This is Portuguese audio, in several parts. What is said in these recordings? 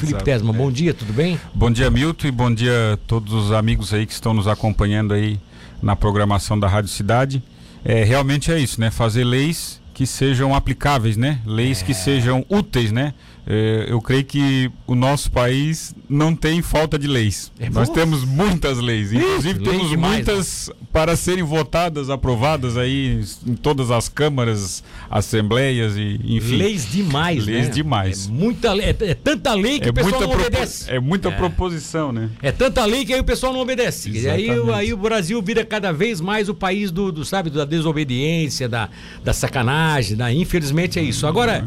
Felipe Tesma, bom dia, tudo bem? Bom dia, Milton, e bom dia a todos os amigos aí que estão nos acompanhando aí na programação da Rádio Cidade. É, realmente é isso, né? Fazer leis que sejam aplicáveis, né? Leis é. que sejam úteis, né? É, eu creio que o nosso país não tem falta de leis. É Nós temos muitas leis, inclusive temos demais, muitas né? para serem votadas, aprovadas aí em todas as câmaras, assembleias e enfim. Leis demais, Leis né? demais. É muita é, é, tanta lei que é o pessoal não obedece. É muita é. proposição, né? É tanta lei que aí o pessoal não obedece. E aí, aí o Brasil vira cada vez mais o país do, do sabe, da desobediência, da, da sacanagem, da infelizmente é isso. Agora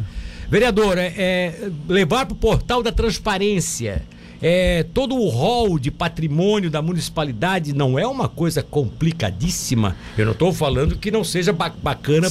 Vereador, é, é levar para o portal da transparência é, todo o rol de patrimônio da municipalidade não é uma coisa complicadíssima. Eu não estou falando que não seja bacana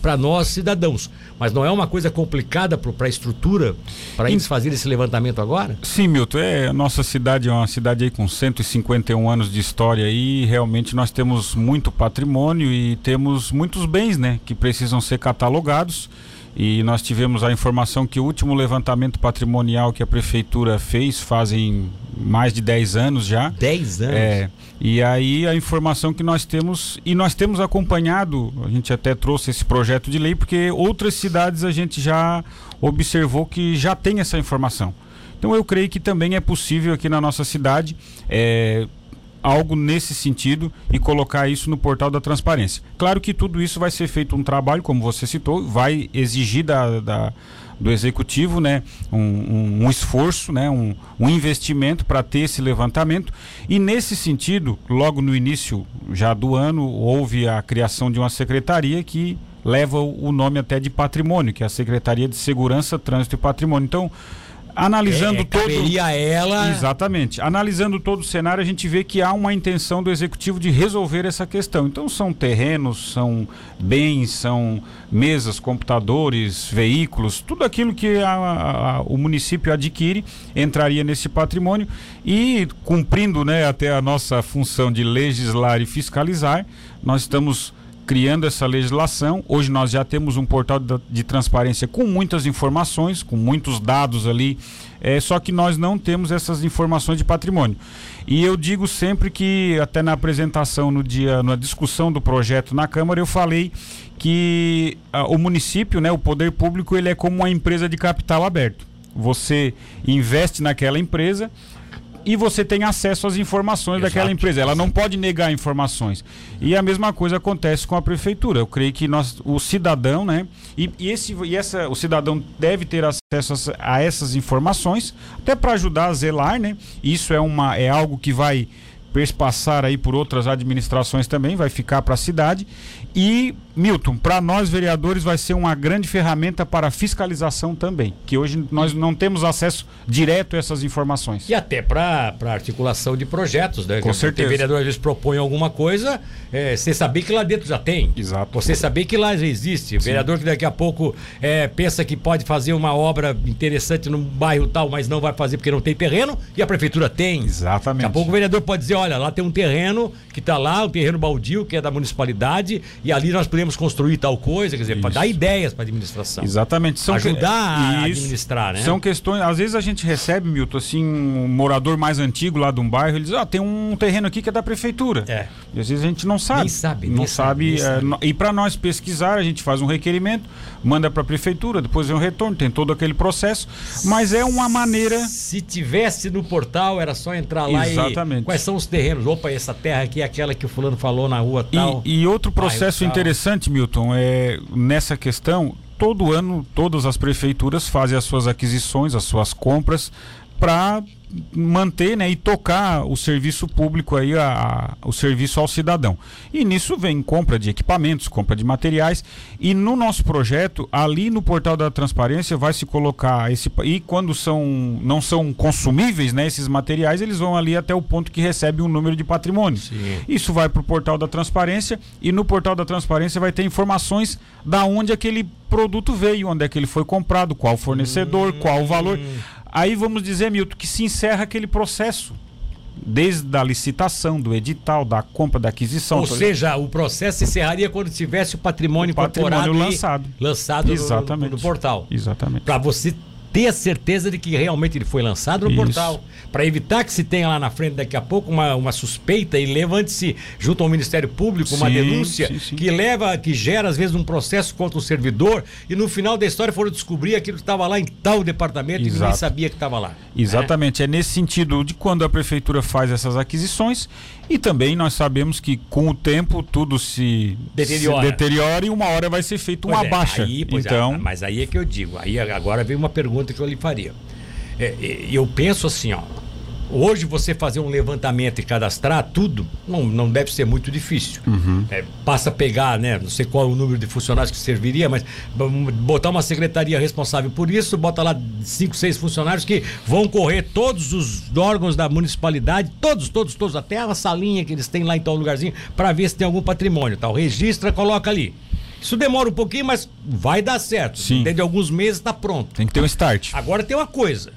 para nós cidadãos, mas não é uma coisa complicada para a estrutura, para eles fazerem esse levantamento agora? Sim, Milton. É, a nossa cidade é uma cidade aí com 151 anos de história e realmente nós temos muito patrimônio e temos muitos bens né, que precisam ser catalogados e nós tivemos a informação que o último levantamento patrimonial que a prefeitura fez fazem mais de 10 anos já. 10 anos? É. E aí a informação que nós temos, e nós temos acompanhado, a gente até trouxe esse projeto de lei, porque outras cidades a gente já observou que já tem essa informação. Então eu creio que também é possível aqui na nossa cidade. É, algo nesse sentido e colocar isso no portal da transparência. Claro que tudo isso vai ser feito um trabalho, como você citou, vai exigir da, da do executivo, né, um, um, um esforço, né, um, um investimento para ter esse levantamento. E nesse sentido, logo no início já do ano, houve a criação de uma secretaria que leva o nome até de patrimônio, que é a Secretaria de Segurança, Trânsito e Patrimônio. Então, Analisando é, todo. ela. Exatamente. Analisando todo o cenário, a gente vê que há uma intenção do executivo de resolver essa questão. Então, são terrenos, são bens, são mesas, computadores, veículos, tudo aquilo que a, a, o município adquire entraria nesse patrimônio e, cumprindo né, até a nossa função de legislar e fiscalizar, nós estamos criando essa legislação. Hoje nós já temos um portal de, transparência com muitas informações, com muitos dados ali, é, só que nós não temos essas informações de patrimônio. E eu digo sempre que, até na apresentação no dia, na discussão do projeto na Câmara, eu falei que a, o município, né, o poder público, ele é como uma empresa de capital aberto. Você investe naquela empresa e você tem acesso às informações Exato. daquela empresa. Ela não pode negar informações. E a mesma coisa acontece com a prefeitura. Eu creio que nós, o cidadão, né? E, e esse, e essa, o cidadão deve ter acesso a, a essas informações, até para ajudar a zelar, né? Isso é, uma, é algo que vai perspassar aí por outras administrações também, vai ficar para a cidade. E, Milton, para nós vereadores vai ser uma grande ferramenta para fiscalização também, que hoje nós não temos acesso direto a essas informações. E até para articulação de projetos, né? Com certeza. O vereador às vezes propõe alguma coisa, é, você saber que lá dentro já tem. Exato. Você saber que lá já existe. Sim. Vereador que daqui a pouco é, pensa que pode fazer uma obra interessante num bairro tal, mas não vai fazer porque não tem terreno, e a prefeitura tem. Exatamente. Daqui a pouco o vereador pode dizer, olha, lá tem um terreno que está lá, um terreno baldio, que é da municipalidade, e ali nós podemos construir tal coisa, quer dizer, para dar ideias para a administração. Exatamente. São Ajudar que... a administrar, né? São questões, às vezes a gente recebe, Milton, assim, um morador mais antigo lá de um bairro, ele diz, ah, tem um terreno aqui que é da prefeitura. É. E às vezes a gente não sabe. Nem sabe. Não nem sabe. sabe, é, e para nós pesquisar, a gente faz um requerimento, manda para a prefeitura, depois vem um retorno, tem todo aquele processo, mas é uma maneira... Se tivesse no portal, era só entrar lá Exatamente. e... Quais são os terrenos? Opa, essa terra aqui é aquela que o fulano falou na rua tal. E, e outro processo interessante, Milton, é nessa questão, todo ano todas as prefeituras fazem as suas aquisições, as suas compras para manter né, e tocar o serviço público aí, a, a, o serviço ao cidadão. E nisso vem compra de equipamentos, compra de materiais. E no nosso projeto, ali no portal da transparência, vai se colocar esse. E quando são não são consumíveis, né, esses materiais, eles vão ali até o ponto que recebe um número de patrimônio. Sim. Isso vai para o portal da transparência e no portal da transparência vai ter informações da onde aquele produto veio, onde é que ele foi comprado, qual fornecedor, hum. qual o valor. Aí vamos dizer, Milton, que se encerra aquele processo. Desde a licitação, do edital, da compra, da aquisição. Ou seja, o processo se encerraria quando tivesse o patrimônio, o patrimônio lançado. lançado Exatamente. No, no, no portal. Exatamente. Para você ter a certeza de que realmente ele foi lançado no Isso. portal, para evitar que se tenha lá na frente daqui a pouco uma, uma suspeita e levante-se junto ao Ministério Público uma sim, denúncia sim, sim. que leva, que gera às vezes um processo contra o servidor e no final da história foram descobrir aquilo que estava lá em tal departamento Exato. e ninguém sabia que estava lá. Né? Exatamente, é nesse sentido de quando a prefeitura faz essas aquisições e também nós sabemos que com o tempo tudo se deteriora, se deteriora e uma hora vai ser feita uma é, baixa. Aí, é, então, é, mas aí é que eu digo. Aí agora vem uma pergunta que eu lhe faria. É, eu penso assim, ó. Hoje você fazer um levantamento e cadastrar tudo não, não deve ser muito difícil. Uhum. É, basta pegar, né? Não sei qual o número de funcionários que serviria, mas botar uma secretaria responsável por isso, bota lá cinco, seis funcionários que vão correr todos os órgãos da municipalidade, todos, todos, todos, até a salinha que eles têm lá em tal lugarzinho, para ver se tem algum patrimônio. Tal. Registra, coloca ali. Isso demora um pouquinho, mas vai dar certo. Sim. Dentro de alguns meses está pronto. Tem que ter um start. Agora tem uma coisa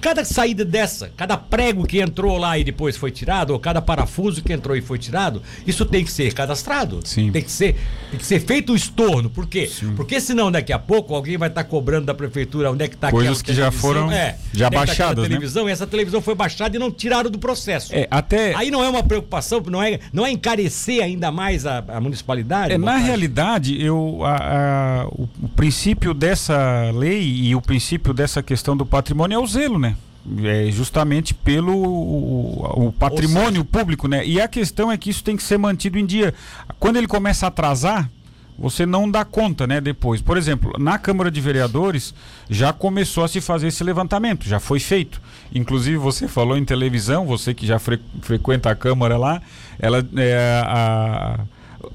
cada saída dessa, cada prego que entrou lá e depois foi tirado, ou cada parafuso que entrou e foi tirado, isso tem que ser cadastrado. Sim. Tem que ser, tem que ser feito o estorno. Por quê? Sim. Porque senão daqui a pouco alguém vai estar tá cobrando da prefeitura onde é que está Coisas que já foram é, já tá baixadas, tá televisão, né? E essa televisão foi baixada e não tiraram do processo. É, até... Aí não é uma preocupação, não é, não é encarecer ainda mais a, a municipalidade? É, na realidade, eu, a, a, o, o princípio dessa lei e o princípio dessa questão do patrimônio é o zelo, né? é justamente pelo o, o patrimônio seja... público, né? E a questão é que isso tem que ser mantido em dia. Quando ele começa a atrasar, você não dá conta, né, depois. Por exemplo, na Câmara de Vereadores já começou a se fazer esse levantamento, já foi feito. Inclusive você falou em televisão, você que já fre frequenta a Câmara lá, ela é, a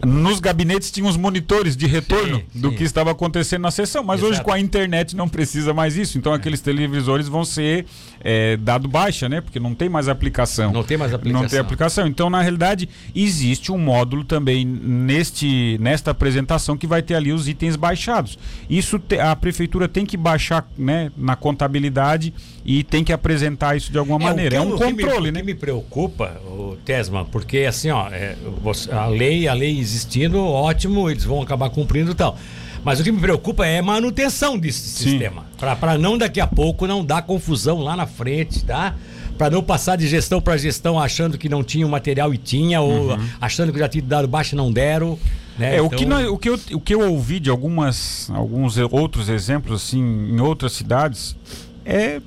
nos gabinetes tinham os monitores de retorno sim, do sim. que estava acontecendo na sessão, mas Exato. hoje com a internet não precisa mais isso. Então é. aqueles televisores vão ser é, dado baixa, né? Porque não tem mais aplicação. Não tem mais aplicação. Não tem aplicação. Então na realidade existe um módulo também neste nesta apresentação que vai ter ali os itens baixados. Isso te, a prefeitura tem que baixar, né, na contabilidade e tem que apresentar isso de alguma é, maneira. É um controle, me, né? O que me preocupa, o Tesma, porque assim, ó, é, a lei, a lei existindo, ótimo, eles vão acabar cumprindo e tal. Mas o que me preocupa é a manutenção desse Sim. sistema. Para não daqui a pouco não dar confusão lá na frente, tá? Para não passar de gestão para gestão achando que não tinha o material e tinha, ou uhum. achando que já tinha dado baixo e não deram. Né? É, então... o, que nós, o, que eu, o que eu ouvi de algumas, alguns outros exemplos, assim, em outras cidades, é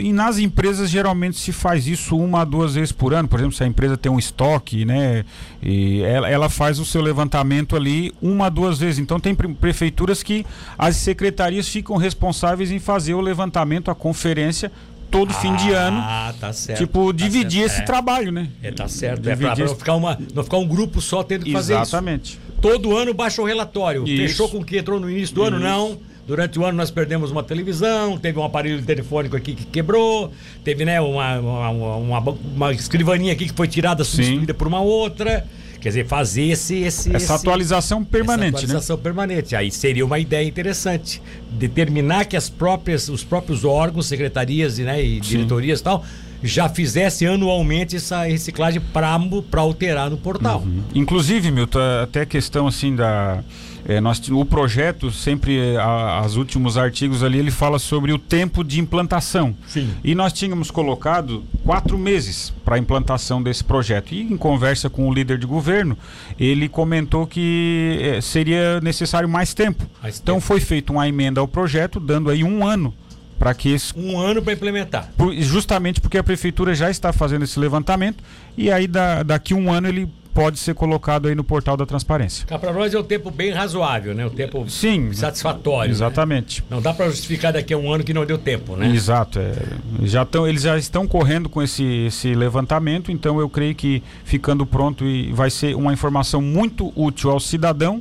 e nas empresas geralmente se faz isso uma a duas vezes por ano. Por exemplo, se a empresa tem um estoque, né? E ela, ela faz o seu levantamento ali uma a duas vezes. Então tem prefeituras que as secretarias ficam responsáveis em fazer o levantamento, a conferência todo ah, fim de ah, ano. Ah, tá certo. Tipo, tá dividir certo. esse é. trabalho, né? É, tá certo. Dividir é pra, não, ficar uma, não ficar um grupo só tendo que fazer Exatamente. isso. Exatamente. Todo ano baixa o relatório. Isso. Fechou com o que entrou no início do isso. ano? Não Durante o ano nós perdemos uma televisão, teve um aparelho telefônico aqui que quebrou, teve né, uma, uma, uma, uma escrivaninha aqui que foi tirada, substituída Sim. por uma outra. Quer dizer, fazer esse. esse essa esse, atualização permanente. Essa atualização né? permanente. Aí seria uma ideia interessante. Determinar que as próprias, os próprios órgãos, secretarias né, e diretorias e tal, já fizesse anualmente essa reciclagem para alterar no portal. Uhum. Inclusive, Milton, até a questão assim da é, nós, o projeto, sempre, a, os últimos artigos ali, ele fala sobre o tempo de implantação. Sim. E nós tínhamos colocado quatro meses para a implantação desse projeto. E em conversa com o líder de governo, ele comentou que é, seria necessário mais tempo. Mais então tempo. foi feita uma emenda ao projeto, dando aí um ano para que esse... um ano para implementar justamente porque a prefeitura já está fazendo esse levantamento e aí da, daqui um ano ele pode ser colocado aí no portal da transparência. Para nós é um tempo bem razoável, né? Um tempo Sim, satisfatório. Né? Exatamente. Né? Não dá para justificar daqui a um ano que não deu tempo, né? Exato. É, já tão, eles já estão correndo com esse, esse levantamento, então eu creio que ficando pronto e vai ser uma informação muito útil ao cidadão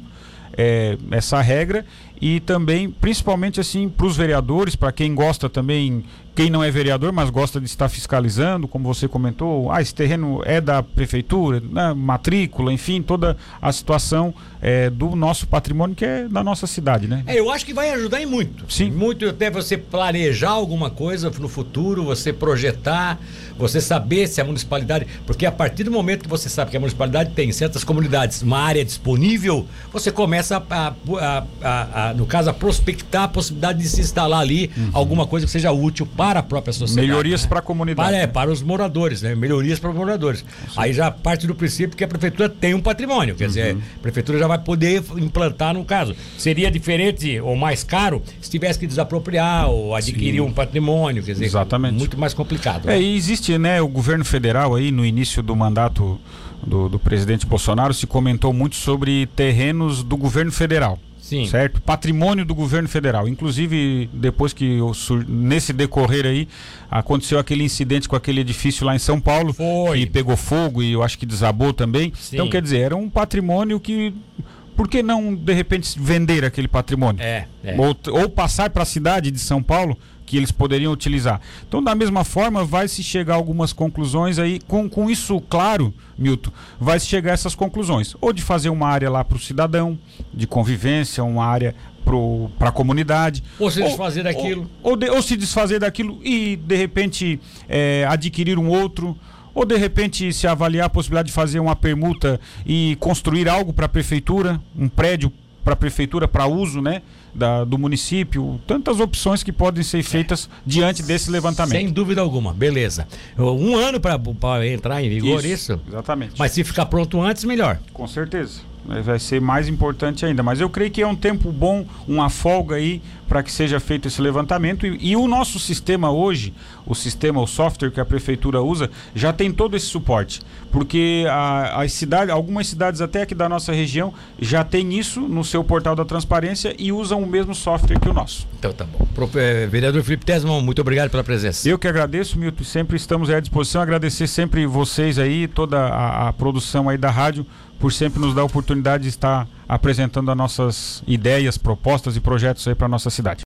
é, essa regra e também, principalmente assim, para os vereadores, para quem gosta também quem não é vereador, mas gosta de estar fiscalizando, como você comentou, ah, esse terreno é da prefeitura, né, matrícula, enfim, toda a situação é, do nosso patrimônio que é da nossa cidade, né? É, eu acho que vai ajudar em muito. Sim. Muito até você planejar alguma coisa no futuro, você projetar, você saber se a municipalidade. Porque a partir do momento que você sabe que a municipalidade tem em certas comunidades uma área disponível, você começa a, a, a, a no caso, a prospectar a possibilidade de se instalar ali uhum. alguma coisa que seja útil para a própria sociedade. Melhorias né? para a comunidade. Para, é, para os moradores, né? Melhorias para os moradores. Sim. Aí já parte do princípio que a prefeitura tem um patrimônio, quer uhum. dizer, a prefeitura já vai poder implantar no caso. Seria diferente ou mais caro se tivesse que desapropriar ou adquirir Sim. um patrimônio, quer dizer, Exatamente. muito mais complicado. Né? É, e existe, né, o governo federal aí no início do mandato do, do presidente Bolsonaro se comentou muito sobre terrenos do governo federal. Sim. Certo? Patrimônio do governo federal. Inclusive, depois que nesse decorrer aí, aconteceu aquele incidente com aquele edifício lá em São Paulo. Foi. E pegou fogo e eu acho que desabou também. Sim. Então, quer dizer, era um patrimônio que por que não, de repente, vender aquele patrimônio? É, é. Ou, ou passar para a cidade de São Paulo, que eles poderiam utilizar. Então, da mesma forma, vai se chegar a algumas conclusões aí. Com, com isso claro, Milton, vai se chegar a essas conclusões. Ou de fazer uma área lá para o cidadão, de convivência, uma área para a comunidade. Ou se desfazer ou, daquilo. Ou, ou, de, ou, se desfazer daquilo e, de repente, é, adquirir um outro ou de repente se avaliar a possibilidade de fazer uma permuta e construir algo para a prefeitura, um prédio para a prefeitura para uso, né? Da, do município, tantas opções que podem ser feitas diante desse levantamento. Sem dúvida alguma, beleza. Um ano para entrar em vigor isso, isso? Exatamente. Mas se ficar pronto antes, melhor. Com certeza vai ser mais importante ainda. Mas eu creio que é um tempo bom, uma folga aí para que seja feito esse levantamento. E, e, o nosso sistema hoje, o sistema, o software que a prefeitura usa, já tem todo esse suporte. Porque a, as cidades, algumas cidades até aqui da nossa região já tem isso no seu portal da transparência e usam o mesmo software que o nosso. Então tá bom. Pro, é, vereador Felipe Tesman, muito obrigado pela presença. Eu que agradeço, Milton. Sempre estamos à disposição. Agradecer sempre vocês aí, toda a, a produção aí da rádio por sempre nos dar a oportunidade de estar apresentando as nossas ideias, propostas e projetos aí para nossa cidade.